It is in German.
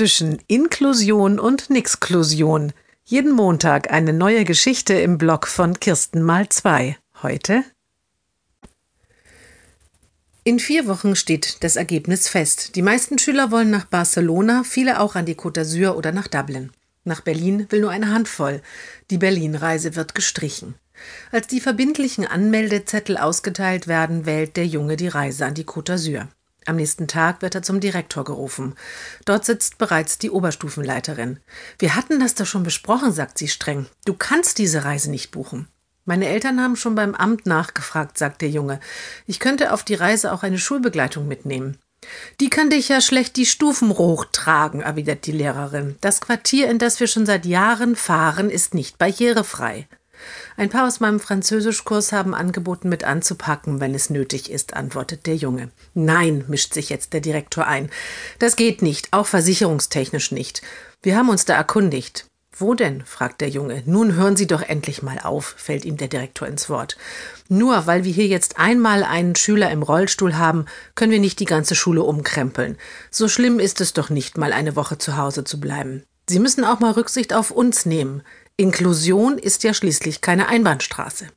zwischen Inklusion und Nixklusion. Jeden Montag eine neue Geschichte im Blog von Kirsten mal zwei. Heute in vier Wochen steht das Ergebnis fest. Die meisten Schüler wollen nach Barcelona, viele auch an die Côte d'Azur oder nach Dublin. Nach Berlin will nur eine Handvoll. Die Berlin-Reise wird gestrichen. Als die verbindlichen Anmeldezettel ausgeteilt werden, wählt der Junge die Reise an die Côte d'Azur. Am nächsten Tag wird er zum Direktor gerufen. Dort sitzt bereits die Oberstufenleiterin. Wir hatten das doch schon besprochen, sagt sie streng. Du kannst diese Reise nicht buchen. Meine Eltern haben schon beim Amt nachgefragt, sagt der Junge. Ich könnte auf die Reise auch eine Schulbegleitung mitnehmen. Die kann dich ja schlecht die Stufen hochtragen, erwidert die Lehrerin. Das Quartier, in das wir schon seit Jahren fahren, ist nicht barrierefrei. Ein paar aus meinem Französischkurs haben angeboten, mit anzupacken, wenn es nötig ist, antwortet der Junge. Nein, mischt sich jetzt der Direktor ein. Das geht nicht, auch versicherungstechnisch nicht. Wir haben uns da erkundigt. Wo denn? fragt der Junge. Nun hören Sie doch endlich mal auf, fällt ihm der Direktor ins Wort. Nur weil wir hier jetzt einmal einen Schüler im Rollstuhl haben, können wir nicht die ganze Schule umkrempeln. So schlimm ist es doch nicht, mal eine Woche zu Hause zu bleiben. Sie müssen auch mal Rücksicht auf uns nehmen. Inklusion ist ja schließlich keine Einbahnstraße.